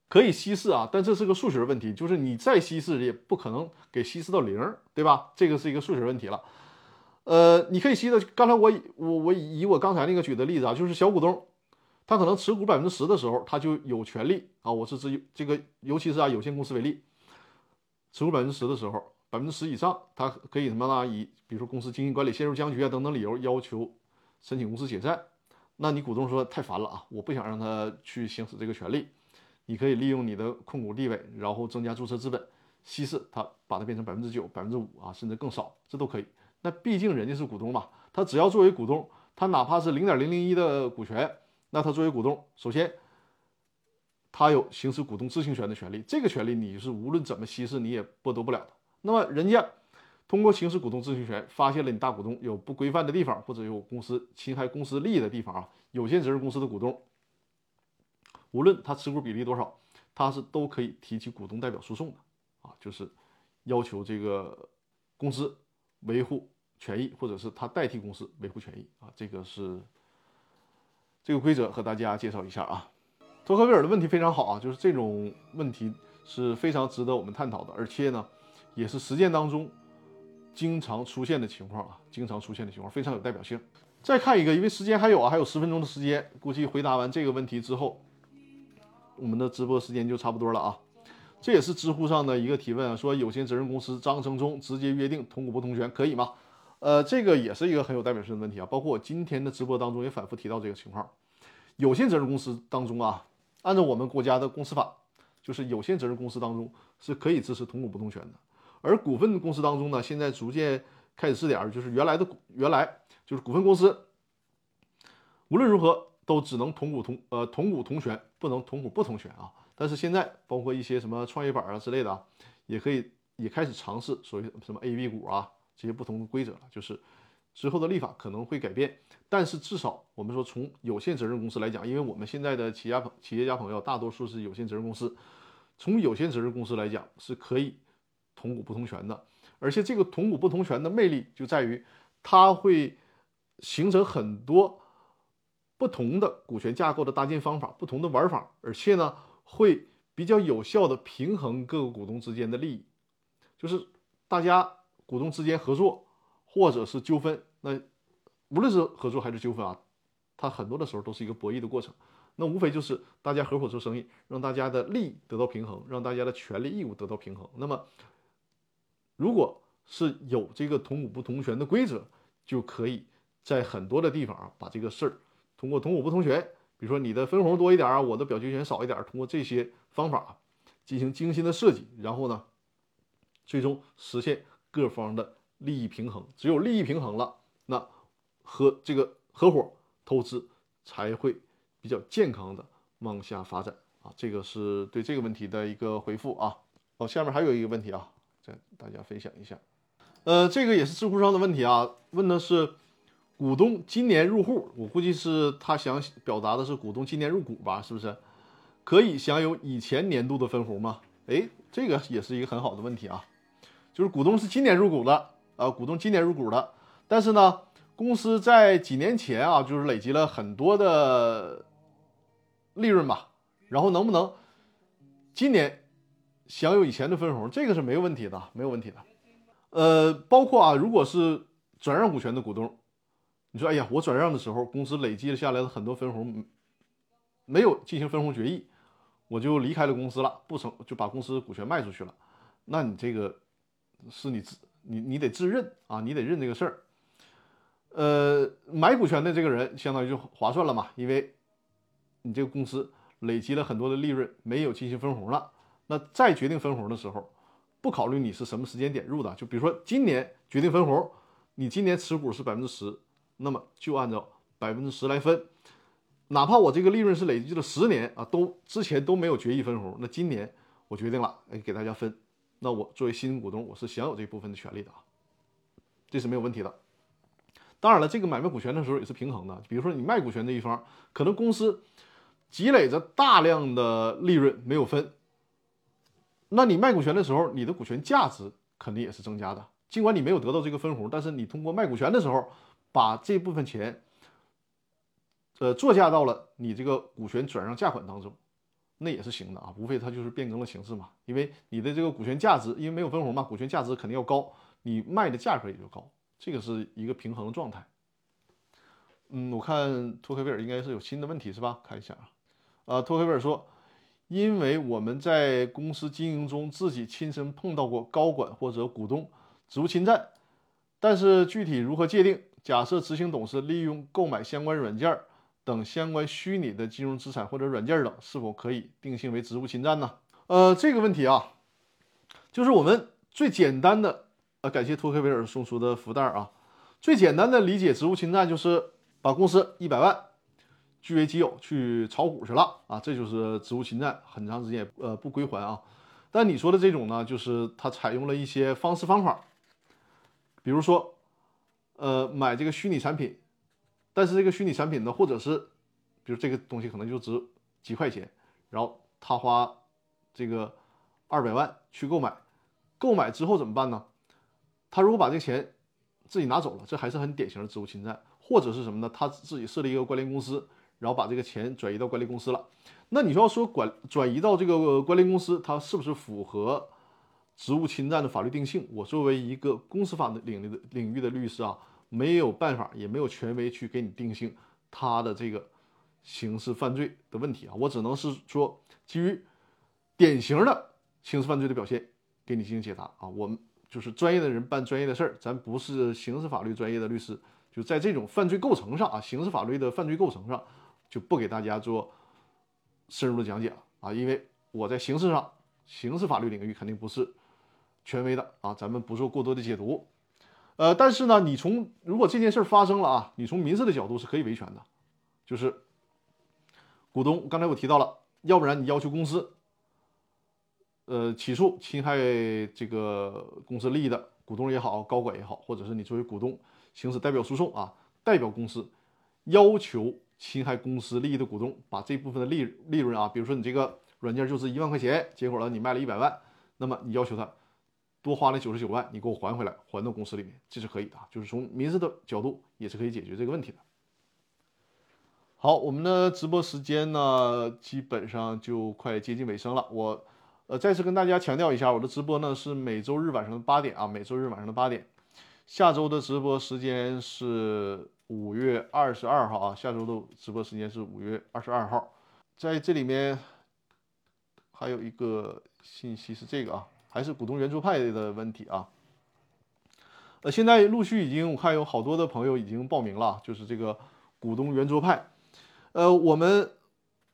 Speaker 1: 可以稀释啊，但这是个数学问题，就是你再稀释也不可能给稀释到零，对吧？这个是一个数学问题了。呃，你可以稀释，刚才我我我以我刚才那个举的例子啊，就是小股东。他可能持股百分之十的时候，他就有权利啊。我是指这个，尤其是啊有限公司为例，持股百分之十的时候，百分之十以上，他可以什么呢？以比如说公司经营管理陷入僵局啊等等理由要求申请公司解散。那你股东说太烦了啊，我不想让他去行使这个权利。你可以利用你的控股地位，然后增加注册资本，稀释它，把它变成百分之九、百分之五啊，甚至更少，这都可以。那毕竟人家是股东嘛，他只要作为股东，他哪怕是零点零零一的股权。那他作为股东，首先，他有行使股东知情权的权利，这个权利你是无论怎么稀释你也剥夺不了的。那么人家通过行使股东知情权，发现了你大股东有不规范的地方，或者有公司侵害公司利益的地方啊，有限责任公司的股东，无论他持股比例多少，他是都可以提起股东代表诉讼的啊，就是要求这个公司维护权益，或者是他代替公司维护权益啊，这个是。这个规则和大家介绍一下啊，托克维尔的问题非常好啊，就是这种问题是非常值得我们探讨的，而且呢，也是实践当中经常出现的情况啊，经常出现的情况非常有代表性。再看一个，因为时间还有啊，还有十分钟的时间，估计回答完这个问题之后，我们的直播时间就差不多了啊。这也是知乎上的一个提问啊，说有限责任公司章程中直接约定同股不同权可以吗？呃，这个也是一个很有代表性的问题啊，包括我今天的直播当中也反复提到这个情况。有限责任公司当中啊，按照我们国家的公司法，就是有限责任公司当中是可以支持同股不同权的。而股份公司当中呢，现在逐渐开始试点，就是原来的原来就是股份公司，无论如何都只能同股同呃同股同权，不能同股不同权啊。但是现在包括一些什么创业板啊之类的啊，也可以也开始尝试所谓什么 A、B 股啊。这些不同的规则了，就是之后的立法可能会改变，但是至少我们说从有限责任公司来讲，因为我们现在的企业家朋企业家朋友大多数是有限责任公司，从有限责任公司来讲是可以同股不同权的，而且这个同股不同权的魅力就在于它会形成很多不同的股权架构的搭建方法，不同的玩法，而且呢会比较有效的平衡各个股东之间的利益，就是大家股东之间合作。或者是纠纷，那无论是合作还是纠纷啊，它很多的时候都是一个博弈的过程。那无非就是大家合伙做生意，让大家的利益得到平衡，让大家的权利义务得到平衡。那么，如果是有这个同股不同权的规则，就可以在很多的地方啊，把这个事儿通过同股不同权，比如说你的分红多一点啊，我的表决权少一点，通过这些方法进行精心的设计，然后呢，最终实现各方的。利益平衡，只有利益平衡了，那和这个合伙投资才会比较健康的往下发展啊。这个是对这个问题的一个回复啊。哦，下面还有一个问题啊，再大家分享一下。呃，这个也是知乎上的问题啊，问的是股东今年入户，我估计是他想表达的是股东今年入股吧，是不是？可以享有以前年度的分红吗？哎，这个也是一个很好的问题啊，就是股东是今年入股的。啊，股东今年入股的，但是呢，公司在几年前啊，就是累积了很多的利润吧，然后能不能今年享有以前的分红，这个是没有问题的，没有问题的。呃，包括啊，如果是转让股权的股东，你说，哎呀，我转让的时候，公司累积了下来的很多分红，没有进行分红决议，我就离开了公司了，不成就把公司股权卖出去了，那你这个是你自。你你得自认啊，你得认这个事儿。呃，买股权的这个人相当于就划算了嘛，因为你这个公司累积了很多的利润，没有进行分红了。那再决定分红的时候，不考虑你是什么时间点入的，就比如说今年决定分红，你今年持股是百分之十，那么就按照百分之十来分。哪怕我这个利润是累积了十年啊，都之前都没有决议分红，那今年我决定了，哎，给大家分。那我作为新股东，我是享有这部分的权利的啊，这是没有问题的。当然了，这个买卖股权的时候也是平衡的。比如说你卖股权这一方，可能公司积累着大量的利润没有分，那你卖股权的时候，你的股权价值肯定也是增加的。尽管你没有得到这个分红，但是你通过卖股权的时候，把这部分钱，呃，作价到了你这个股权转让价款当中。那也是行的啊，无非它就是变更了形式嘛。因为你的这个股权价值，因为没有分红嘛，股权价值肯定要高，你卖的价格也就高，这个是一个平衡的状态。嗯，我看托克维尔应该是有新的问题是吧？看一下啊，啊，托克维尔说，因为我们在公司经营中自己亲身碰到过高管或者股东职务侵占，但是具体如何界定？假设执行董事利用购买相关软件儿。等相关虚拟的金融资产或者软件等，是否可以定性为职务侵占呢？呃，这个问题啊，就是我们最简单的，呃，感谢托克维尔送出的福袋啊。最简单的理解职务侵占就是把公司一百万据为己有去炒股去了啊，这就是职务侵占，很长时间呃不归还啊。但你说的这种呢，就是他采用了一些方式方法，比如说，呃，买这个虚拟产品。但是这个虚拟产品呢，或者是，比如这个东西可能就值几块钱，然后他花这个二百万去购买，购买之后怎么办呢？他如果把这个钱自己拿走了，这还是很典型的职务侵占，或者是什么呢？他自己设立一个关联公司，然后把这个钱转移到关联公司了。那你说要说管转移到这个关联公司，它是不是符合职务侵占的法律定性？我作为一个公司法的领域的领域的律师啊。没有办法，也没有权威去给你定性他的这个刑事犯罪的问题啊，我只能是说基于典型的刑事犯罪的表现给你进行解答啊。我们就是专业的人办专业的事儿，咱不是刑事法律专业的律师，就在这种犯罪构成上啊，刑事法律的犯罪构成上就不给大家做深入的讲解了啊，因为我在刑事上刑事法律领域肯定不是权威的啊，咱们不做过多的解读。呃，但是呢，你从如果这件事发生了啊，你从民事的角度是可以维权的，就是股东刚才我提到了，要不然你要求公司，呃，起诉侵害这个公司利益的股东也好，高管也好，或者是你作为股东行使代表诉讼啊，代表公司要求侵害公司利益的股东把这部分的利利润啊，比如说你这个软件就是一万块钱，结果呢你卖了一百万，那么你要求他多花了九十九万，你给我还回来，还到公司里面，这是可以的，就是从民事的角度也是可以解决这个问题的。好，我们的直播时间呢，基本上就快接近尾声了。我，呃，再次跟大家强调一下，我的直播呢是每周日晚上的八点啊，每周日晚上的八点。下周的直播时间是五月二十二号啊，下周的直播时间是五月二十二号。在这里面还有一个信息是这个啊，还是股东圆桌派的问题啊。呃，现在陆续已经我看有好多的朋友已经报名了，就是这个股东圆桌派。呃，我们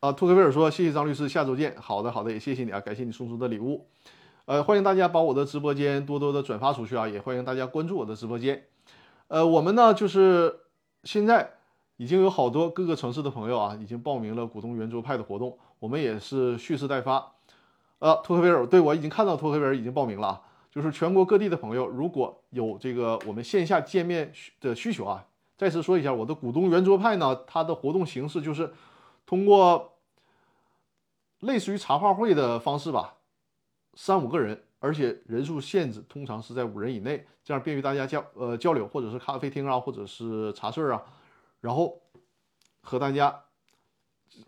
Speaker 1: 啊，托克维尔说谢谢张律师，下周见。好的，好的，也谢谢你啊，感谢你送出的礼物。呃，欢迎大家把我的直播间多多的转发出去啊，也欢迎大家关注我的直播间。呃，我们呢就是现在已经有好多各个城市的朋友啊，已经报名了股东圆桌派的活动，我们也是蓄势待发。呃，托克维尔，对我已经看到托克维尔已经报名了啊，就是全国各地的朋友，如果有这个我们线下见面的需求啊。再次说一下，我的股东圆桌派呢，它的活动形式就是通过类似于茶话会的方式吧，三五个人，而且人数限制通常是在五人以内，这样便于大家交呃交流，或者是咖啡厅啊，或者是茶室啊，然后和大家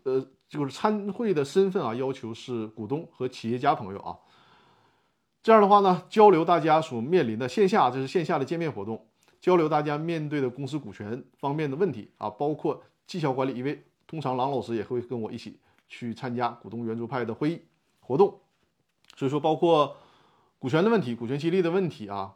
Speaker 1: 呃就是参会的身份啊，要求是股东和企业家朋友啊，这样的话呢，交流大家所面临的线下这是线下的见面活动。交流大家面对的公司股权方面的问题啊，包括绩效管理，因为通常郎老师也会跟我一起去参加股东圆桌派的会议活动，所以说包括股权的问题、股权激励的问题啊，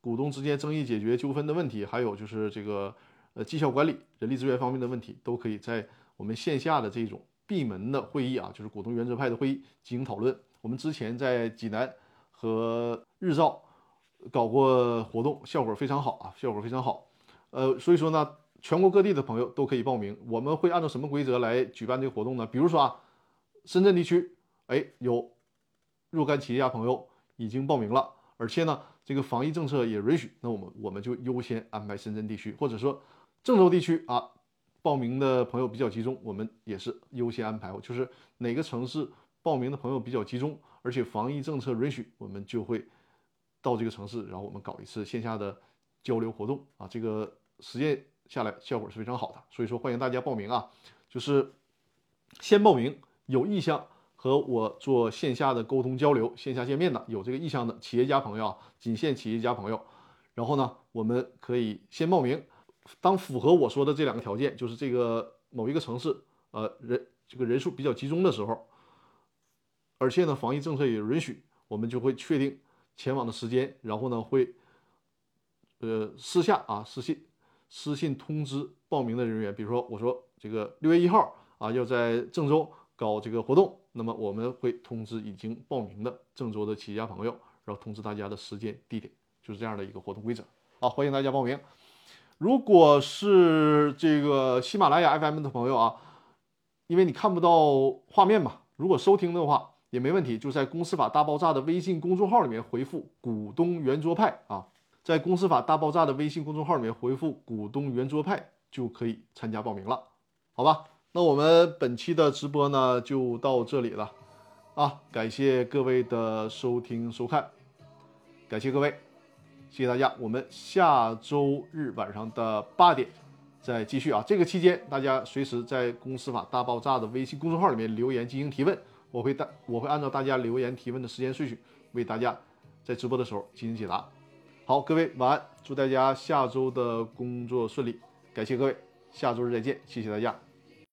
Speaker 1: 股东之间争议解决纠纷的问题，还有就是这个呃绩效管理、人力资源方面的问题，都可以在我们线下的这种闭门的会议啊，就是股东原则派的会议进行讨论。我们之前在济南和日照。搞过活动，效果非常好啊，效果非常好。呃，所以说呢，全国各地的朋友都可以报名。我们会按照什么规则来举办这个活动呢？比如说啊，深圳地区，哎，有若干企业家朋友已经报名了，而且呢，这个防疫政策也允许，那我们我们就优先安排深圳地区，或者说郑州地区啊，报名的朋友比较集中，我们也是优先安排。就是哪个城市报名的朋友比较集中，而且防疫政策允许，我们就会。到这个城市，然后我们搞一次线下的交流活动啊，这个实践下来效果是非常好的，所以说欢迎大家报名啊，就是先报名有意向和我做线下的沟通交流、线下见面的，有这个意向的企业家朋友啊，仅限企业家朋友。然后呢，我们可以先报名，当符合我说的这两个条件，就是这个某一个城市呃人这个人数比较集中的时候，而且呢防疫政策也允许，我们就会确定。前往的时间，然后呢会，呃私下啊私信私信通知报名的人员，比如说我说这个六月一号啊要在郑州搞这个活动，那么我们会通知已经报名的郑州的企业家朋友，然后通知大家的时间地点，就是这样的一个活动规则啊，欢迎大家报名。如果是这个喜马拉雅 FM 的朋友啊，因为你看不到画面嘛，如果收听的话。也没问题，就在《公司法大爆炸》的微信公众号里面回复“股东圆桌派”啊，在《公司法大爆炸》的微信公众号里面回复“股东圆桌派”就可以参加报名了，好吧？那我们本期的直播呢就到这里了啊，感谢各位的收听收看，感谢各位，谢谢大家，我们下周日晚上的八点再继续啊。这个期间大家随时在《公司法大爆炸》的微信公众号里面留言进行提问。我会大我会按照大家留言提问的时间顺序，为大家在直播的时候进行解答。好，各位晚安，祝大家下周的工作顺利，感谢各位，下周日再见，谢谢大家。